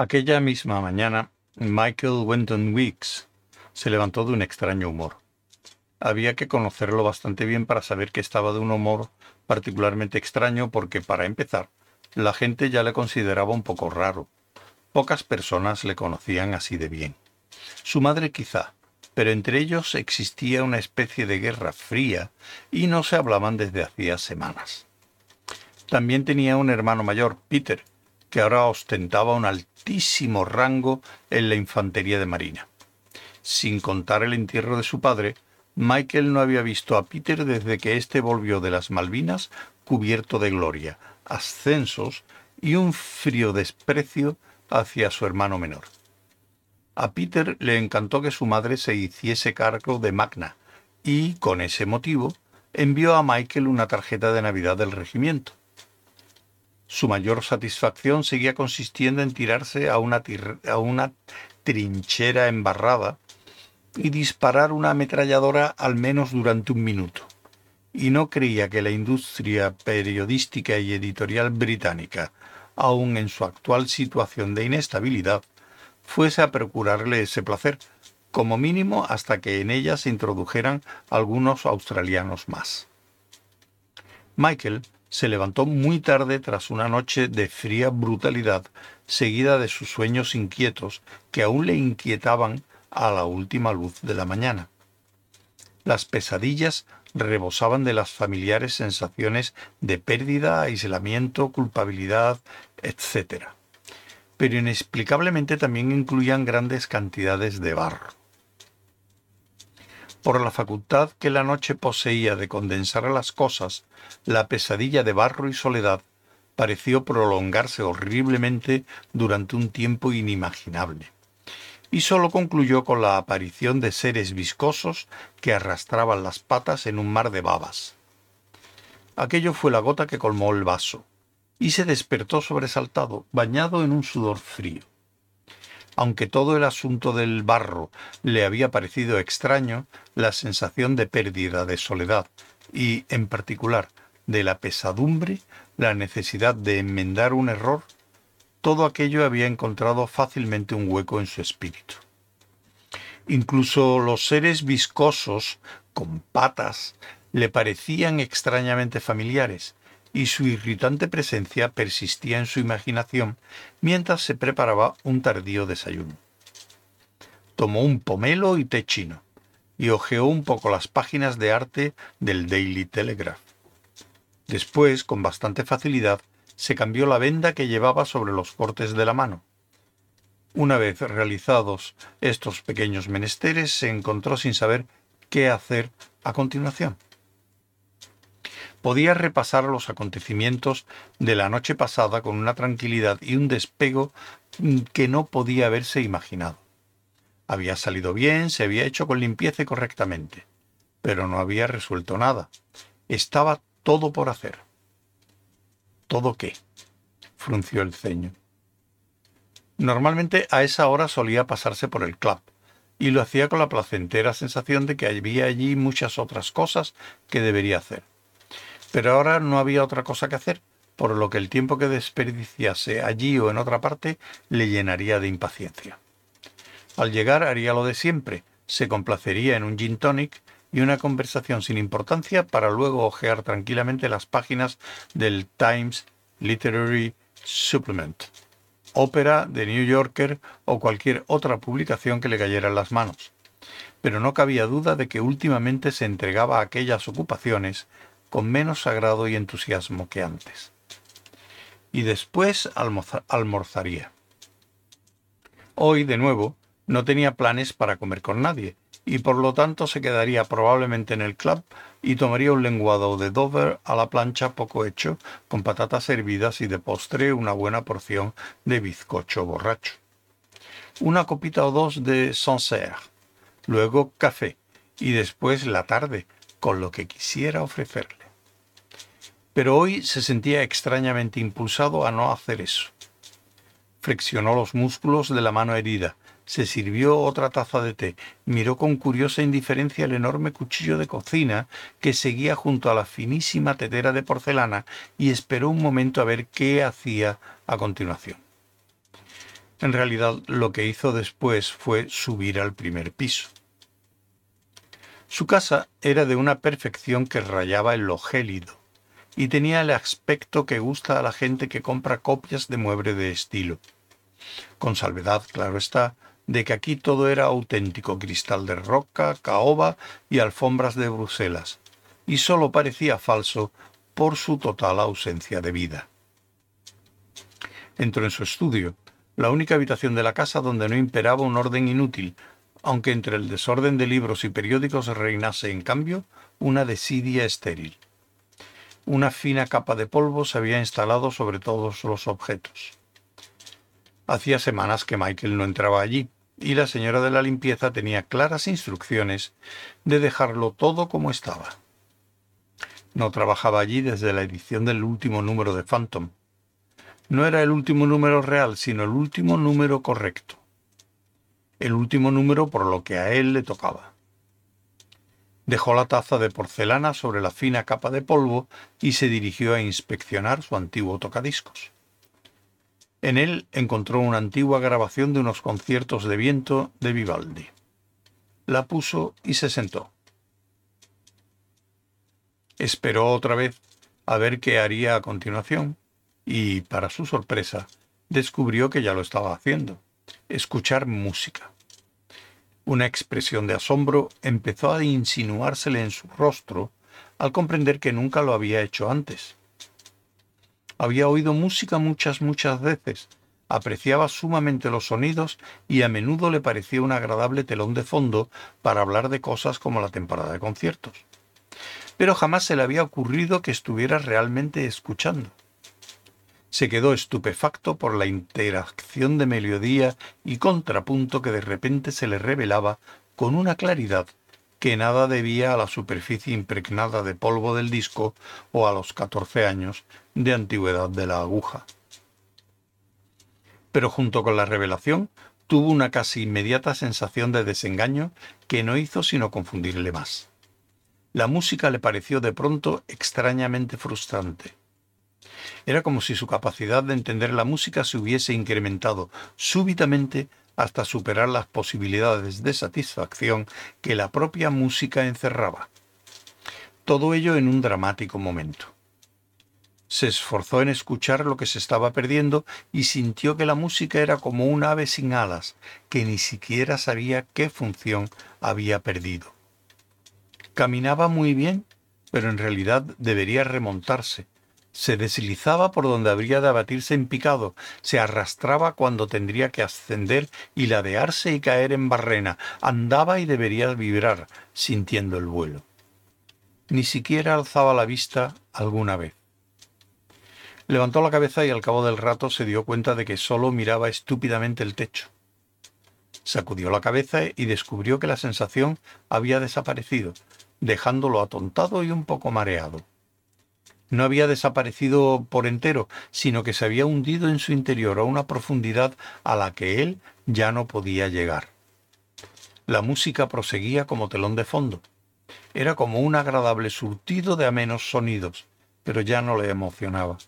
Aquella misma mañana, Michael Wenton Weeks se levantó de un extraño humor. Había que conocerlo bastante bien para saber que estaba de un humor particularmente extraño porque, para empezar, la gente ya le consideraba un poco raro. Pocas personas le conocían así de bien. Su madre quizá, pero entre ellos existía una especie de guerra fría y no se hablaban desde hacía semanas. También tenía un hermano mayor, Peter, que ahora ostentaba un altísimo rango en la infantería de marina. Sin contar el entierro de su padre, Michael no había visto a Peter desde que éste volvió de las Malvinas cubierto de gloria, ascensos y un frío desprecio hacia su hermano menor. A Peter le encantó que su madre se hiciese cargo de Magna y, con ese motivo, envió a Michael una tarjeta de Navidad del regimiento. Su mayor satisfacción seguía consistiendo en tirarse a una, trinchera embarrada y disparar una ametralladora al menos durante un minuto. Y no creía que la industria periodística y editorial británica, aun en su actual situación de inestabilidad, fuese a procurarle ese placer, como mínimo hasta que en ella se introdujeran algunos australianos más. Michael se levantó muy tarde tras una noche de fría brutalidad, seguida de sus sueños inquietos que aún le inquietaban a la última luz de la mañana. Las pesadillas rebosaban de las familiares sensaciones de pérdida, aislamiento, culpabilidad, etc. Pero inexplicablemente también incluían grandes cantidades de barro. Por la facultad que la noche poseía de condensar las cosas, la pesadilla de barro y soledad pareció prolongarse horriblemente durante un tiempo inimaginable y sólo concluyó con la aparición de seres viscosos que arrastraban las patas en un mar de babas. Aquello fue la gota que colmó el vaso, y se despertó sobresaltado, bañado en un sudor frío. Aunque todo el asunto del barro le había parecido extraño, la sensación de pérdida, de soledad y, en particular, de la pesadumbre, la necesidad de enmendar un error, todo aquello había encontrado fácilmente un hueco en su espíritu. Incluso los seres viscosos, con patas, le parecían extrañamente familiares, y su irritante presencia persistía en su imaginación mientras se preparaba un tardío desayuno. Tomó un pomelo y té chino, y hojeó un poco las páginas de arte del Daily Telegraph. Después, con bastante facilidad, se cambió la venda que llevaba sobre los cortes de la mano. Una vez realizados estos pequeños menesteres, se encontró sin saber qué hacer a continuación. Podía repasar los acontecimientos de la noche pasada con una tranquilidad y un despego que no podía haberse imaginado. Había salido bien, se había hecho con limpieza y correctamente, pero no había resuelto nada. Estaba todo por hacer. ¿Todo qué? frunció el ceño. Normalmente a esa hora solía pasarse por el club, y lo hacía con la placentera sensación de que había allí muchas otras cosas que debería hacer. Pero ahora no había otra cosa que hacer, por lo que el tiempo que desperdiciase allí o en otra parte le llenaría de impaciencia. Al llegar haría lo de siempre, se complacería en un gin tonic y una conversación sin importancia para luego hojear tranquilamente las páginas del Times Literary Supplement, ópera de New Yorker o cualquier otra publicación que le cayera en las manos. Pero no cabía duda de que últimamente se entregaba a aquellas ocupaciones con menos agrado y entusiasmo que antes. Y después almorzaría. Hoy, de nuevo, no tenía planes para comer con nadie, y por lo tanto se quedaría probablemente en el club y tomaría un lenguado de Dover a la plancha poco hecho, con patatas hervidas y de postre una buena porción de bizcocho borracho. Una copita o dos de Sancerre, luego café y después la tarde, con lo que quisiera ofrecerle. Pero hoy se sentía extrañamente impulsado a no hacer eso. Flexionó los músculos de la mano herida, se sirvió otra taza de té, miró con curiosa indiferencia el enorme cuchillo de cocina que seguía junto a la finísima tetera de porcelana y esperó un momento a ver qué hacía a continuación. En realidad lo que hizo después fue subir al primer piso. Su casa era de una perfección que rayaba en lo gélido y tenía el aspecto que gusta a la gente que compra copias de mueble de estilo. Con salvedad, claro está, de que aquí todo era auténtico cristal de roca, caoba y alfombras de Bruselas, y sólo parecía falso por su total ausencia de vida. Entró en su estudio, la única habitación de la casa donde no imperaba un orden inútil, aunque entre el desorden de libros y periódicos reinase, en cambio, una desidia estéril. Una fina capa de polvo se había instalado sobre todos los objetos. Hacía semanas que Michael no entraba allí, y la señora de la limpieza tenía claras instrucciones de dejarlo todo como estaba. No trabajaba allí desde la edición del último número de Phantom. No era el último número real, sino el último número correcto el último número por lo que a él le tocaba. Dejó la taza de porcelana sobre la fina capa de polvo y se dirigió a inspeccionar su antiguo tocadiscos. En él encontró una antigua grabación de unos conciertos de viento de Vivaldi. La puso y se sentó. Esperó otra vez a ver qué haría a continuación y, para su sorpresa, descubrió que ya lo estaba haciendo escuchar música. Una expresión de asombro empezó a insinuársele en su rostro al comprender que nunca lo había hecho antes. Había oído música muchas, muchas veces, apreciaba sumamente los sonidos y a menudo le parecía un agradable telón de fondo para hablar de cosas como la temporada de conciertos. Pero jamás se le había ocurrido que estuviera realmente escuchando se quedó estupefacto por la interacción de melodía y contrapunto que de repente se le revelaba con una claridad que nada debía a la superficie impregnada de polvo del disco o a los catorce años de antigüedad de la aguja. Pero junto con la revelación tuvo una casi inmediata sensación de desengaño que no hizo sino confundirle más. La música le pareció de pronto extrañamente frustrante. Era como si su capacidad de entender la música se hubiese incrementado súbitamente hasta superar las posibilidades de satisfacción que la propia música encerraba. Todo ello en un dramático momento. Se esforzó en escuchar lo que se estaba perdiendo y sintió que la música era como un ave sin alas, que ni siquiera sabía qué función había perdido. Caminaba muy bien, pero en realidad debería remontarse, se deslizaba por donde habría de abatirse en picado, se arrastraba cuando tendría que ascender y ladearse y caer en barrena, andaba y debería vibrar, sintiendo el vuelo. Ni siquiera alzaba la vista alguna vez. Levantó la cabeza y al cabo del rato se dio cuenta de que solo miraba estúpidamente el techo. Sacudió la cabeza y descubrió que la sensación había desaparecido, dejándolo atontado y un poco mareado no había desaparecido por entero, sino que se había hundido en su interior a una profundidad a la que él ya no podía llegar. La música proseguía como telón de fondo. Era como un agradable surtido de amenos sonidos, pero ya no le emocionaba.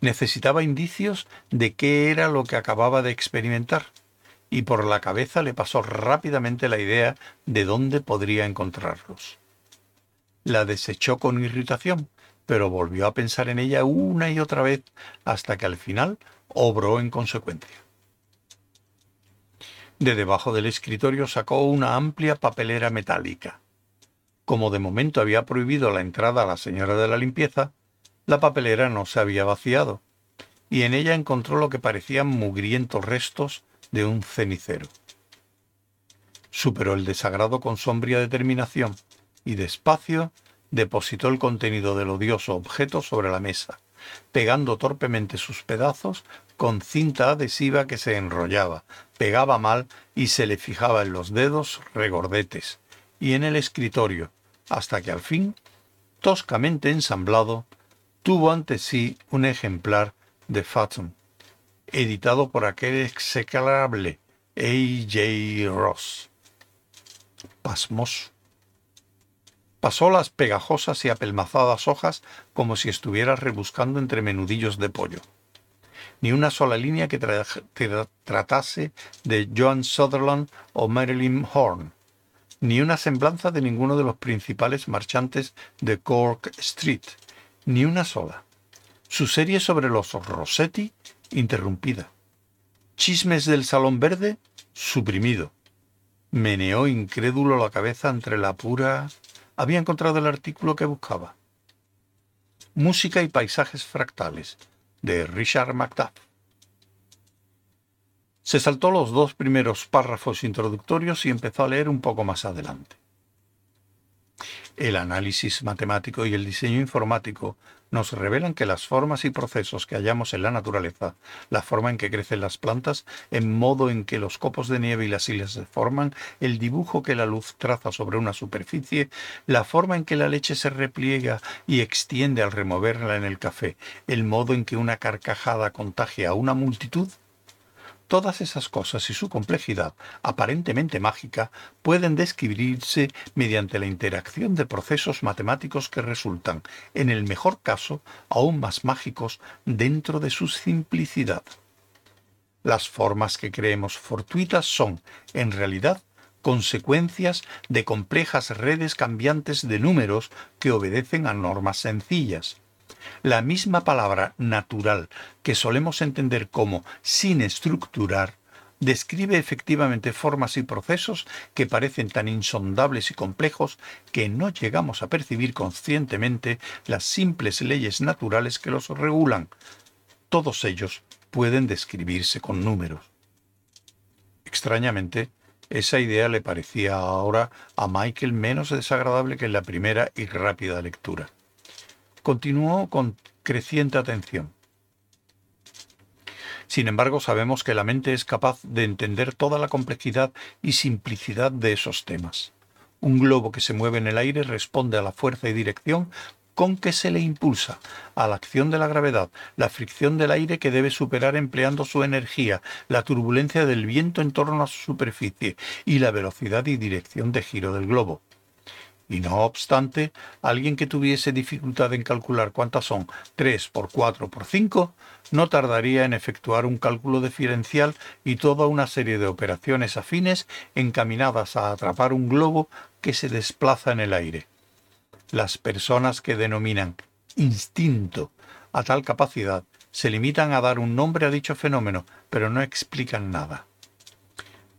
Necesitaba indicios de qué era lo que acababa de experimentar, y por la cabeza le pasó rápidamente la idea de dónde podría encontrarlos. La desechó con irritación, pero volvió a pensar en ella una y otra vez hasta que al final obró en consecuencia. De debajo del escritorio sacó una amplia papelera metálica. Como de momento había prohibido la entrada a la señora de la limpieza, la papelera no se había vaciado, y en ella encontró lo que parecían mugrientos restos de un cenicero. Superó el desagrado con sombría determinación y despacio depositó el contenido del odioso objeto sobre la mesa, pegando torpemente sus pedazos con cinta adhesiva que se enrollaba, pegaba mal y se le fijaba en los dedos regordetes y en el escritorio, hasta que al fin, toscamente ensamblado, tuvo ante sí un ejemplar de Fathom, editado por aquel execrable A. J. Ross. Pasmoso. Pasó las pegajosas y apelmazadas hojas como si estuviera rebuscando entre menudillos de pollo. ni una sola línea que tratase de Joan Sutherland o Marilyn Horne, ni una semblanza de ninguno de los principales marchantes de Cork Street, ni una sola. Su serie sobre los Rossetti, interrumpida. Chismes del Salón Verde, suprimido. Meneó incrédulo la cabeza entre la pura... Había encontrado el artículo que buscaba. Música y paisajes fractales, de Richard Macduff. Se saltó los dos primeros párrafos introductorios y empezó a leer un poco más adelante. El análisis matemático y el diseño informático nos revelan que las formas y procesos que hallamos en la naturaleza, la forma en que crecen las plantas, el modo en que los copos de nieve y las islas se forman, el dibujo que la luz traza sobre una superficie, la forma en que la leche se repliega y extiende al removerla en el café, el modo en que una carcajada contagia a una multitud, Todas esas cosas y su complejidad, aparentemente mágica, pueden describirse mediante la interacción de procesos matemáticos que resultan, en el mejor caso, aún más mágicos dentro de su simplicidad. Las formas que creemos fortuitas son, en realidad, consecuencias de complejas redes cambiantes de números que obedecen a normas sencillas. La misma palabra natural que solemos entender como sin estructurar describe efectivamente formas y procesos que parecen tan insondables y complejos que no llegamos a percibir conscientemente las simples leyes naturales que los regulan. Todos ellos pueden describirse con números. Extrañamente, esa idea le parecía ahora a Michael menos desagradable que en la primera y rápida lectura continuó con creciente atención. Sin embargo, sabemos que la mente es capaz de entender toda la complejidad y simplicidad de esos temas. Un globo que se mueve en el aire responde a la fuerza y dirección con que se le impulsa, a la acción de la gravedad, la fricción del aire que debe superar empleando su energía, la turbulencia del viento en torno a su superficie y la velocidad y dirección de giro del globo. Y no obstante, alguien que tuviese dificultad en calcular cuántas son 3 por 4 por 5, no tardaría en efectuar un cálculo diferencial y toda una serie de operaciones afines encaminadas a atrapar un globo que se desplaza en el aire. Las personas que denominan instinto a tal capacidad se limitan a dar un nombre a dicho fenómeno, pero no explican nada.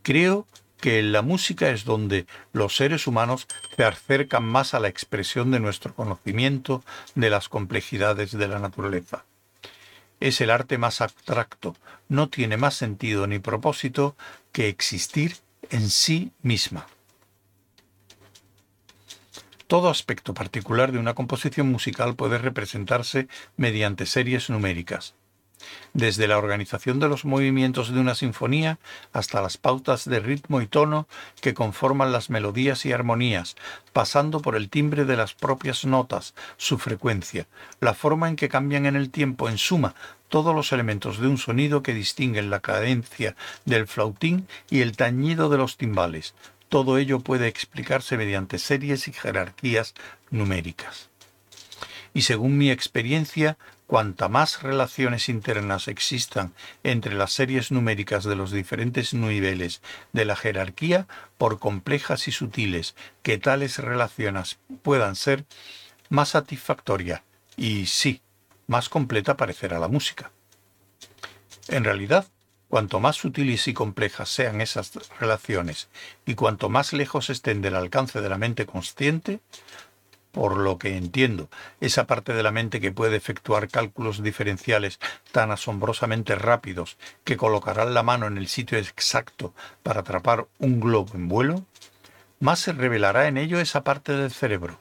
Creo que la música es donde los seres humanos se acercan más a la expresión de nuestro conocimiento de las complejidades de la naturaleza. Es el arte más abstracto, no tiene más sentido ni propósito que existir en sí misma. Todo aspecto particular de una composición musical puede representarse mediante series numéricas desde la organización de los movimientos de una sinfonía hasta las pautas de ritmo y tono que conforman las melodías y armonías, pasando por el timbre de las propias notas, su frecuencia, la forma en que cambian en el tiempo, en suma, todos los elementos de un sonido que distinguen la cadencia del flautín y el tañido de los timbales. Todo ello puede explicarse mediante series y jerarquías numéricas. Y según mi experiencia, Cuanta más relaciones internas existan entre las series numéricas de los diferentes niveles de la jerarquía, por complejas y sutiles que tales relaciones puedan ser, más satisfactoria y sí, más completa parecerá la música. En realidad, cuanto más sutiles y complejas sean esas relaciones y cuanto más lejos estén del alcance de la mente consciente, por lo que entiendo, esa parte de la mente que puede efectuar cálculos diferenciales tan asombrosamente rápidos que colocarán la mano en el sitio exacto para atrapar un globo en vuelo, más se revelará en ello esa parte del cerebro,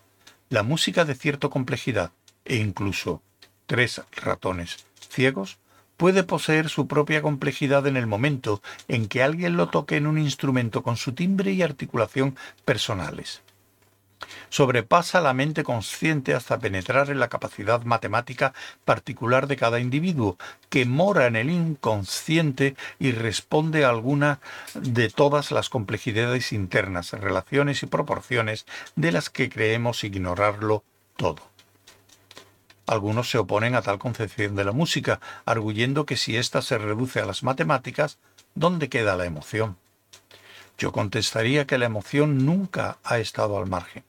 la música de cierta complejidad, e incluso tres ratones ciegos puede poseer su propia complejidad en el momento en que alguien lo toque en un instrumento con su timbre y articulación personales sobrepasa la mente consciente hasta penetrar en la capacidad matemática particular de cada individuo, que mora en el inconsciente y responde a alguna de todas las complejidades internas, relaciones y proporciones de las que creemos ignorarlo todo. Algunos se oponen a tal concepción de la música, arguyendo que si ésta se reduce a las matemáticas, ¿dónde queda la emoción? Yo contestaría que la emoción nunca ha estado al margen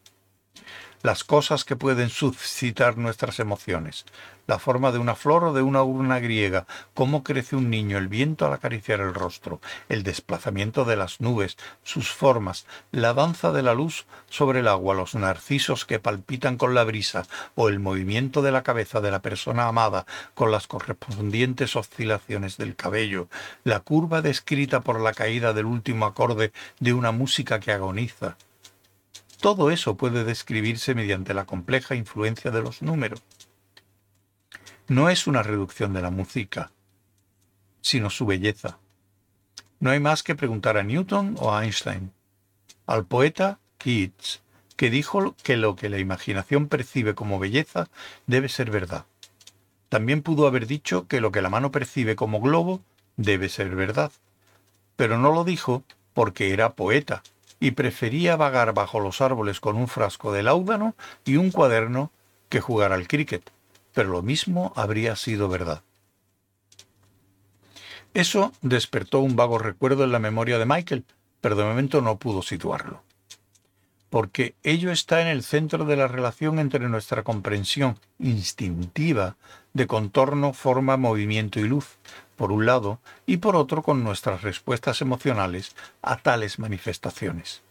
las cosas que pueden suscitar nuestras emociones, la forma de una flor o de una urna griega, cómo crece un niño, el viento al acariciar el rostro, el desplazamiento de las nubes, sus formas, la danza de la luz sobre el agua, los narcisos que palpitan con la brisa, o el movimiento de la cabeza de la persona amada con las correspondientes oscilaciones del cabello, la curva descrita por la caída del último acorde de una música que agoniza, todo eso puede describirse mediante la compleja influencia de los números. No es una reducción de la música, sino su belleza. No hay más que preguntar a Newton o a Einstein, al poeta Keats, que dijo que lo que la imaginación percibe como belleza debe ser verdad. También pudo haber dicho que lo que la mano percibe como globo debe ser verdad. Pero no lo dijo porque era poeta y prefería vagar bajo los árboles con un frasco de láudano y un cuaderno que jugar al cricket, pero lo mismo habría sido verdad. Eso despertó un vago recuerdo en la memoria de Michael, pero de momento no pudo situarlo. Porque ello está en el centro de la relación entre nuestra comprensión instintiva de contorno, forma, movimiento y luz, por un lado, y por otro con nuestras respuestas emocionales a tales manifestaciones.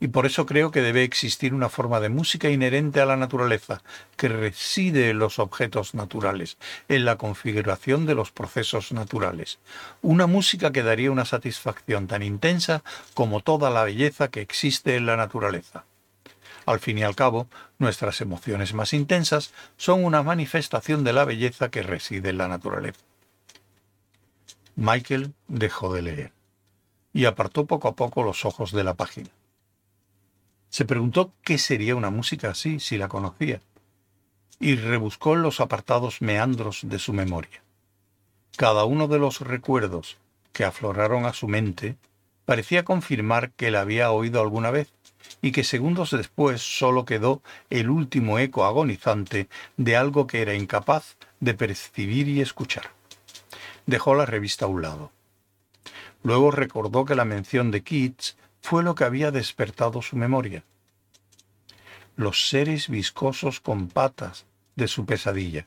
Y por eso creo que debe existir una forma de música inherente a la naturaleza, que reside en los objetos naturales, en la configuración de los procesos naturales. Una música que daría una satisfacción tan intensa como toda la belleza que existe en la naturaleza. Al fin y al cabo, nuestras emociones más intensas son una manifestación de la belleza que reside en la naturaleza. Michael dejó de leer y apartó poco a poco los ojos de la página. Se preguntó qué sería una música así si la conocía, y rebuscó los apartados meandros de su memoria. Cada uno de los recuerdos que afloraron a su mente parecía confirmar que la había oído alguna vez y que segundos después sólo quedó el último eco agonizante de algo que era incapaz de percibir y escuchar dejó la revista a un lado. Luego recordó que la mención de Keats fue lo que había despertado su memoria. Los seres viscosos con patas de su pesadilla.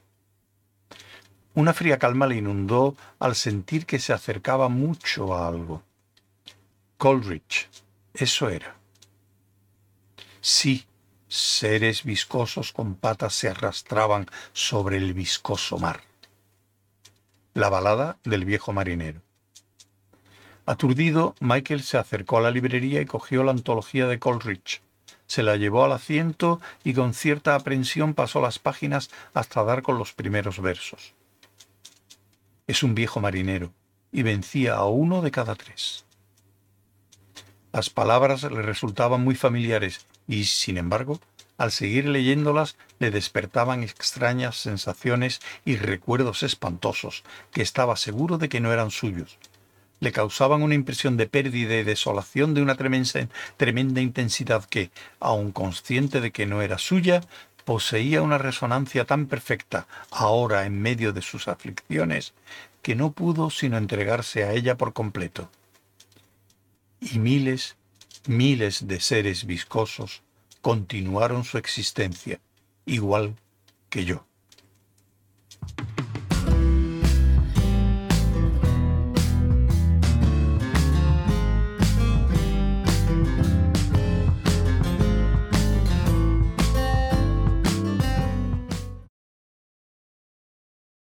Una fría calma le inundó al sentir que se acercaba mucho a algo. Coleridge, eso era. Sí, seres viscosos con patas se arrastraban sobre el viscoso mar. La balada del viejo marinero. Aturdido, Michael se acercó a la librería y cogió la antología de Coleridge. Se la llevó al asiento y con cierta aprensión pasó las páginas hasta dar con los primeros versos. Es un viejo marinero y vencía a uno de cada tres. Las palabras le resultaban muy familiares y, sin embargo, al seguir leyéndolas le despertaban extrañas sensaciones y recuerdos espantosos que estaba seguro de que no eran suyos. Le causaban una impresión de pérdida y desolación de una tremenda, tremenda intensidad que, aun consciente de que no era suya, poseía una resonancia tan perfecta, ahora en medio de sus aflicciones, que no pudo sino entregarse a ella por completo. Y miles, miles de seres viscosos, continuaron su existencia, igual que yo.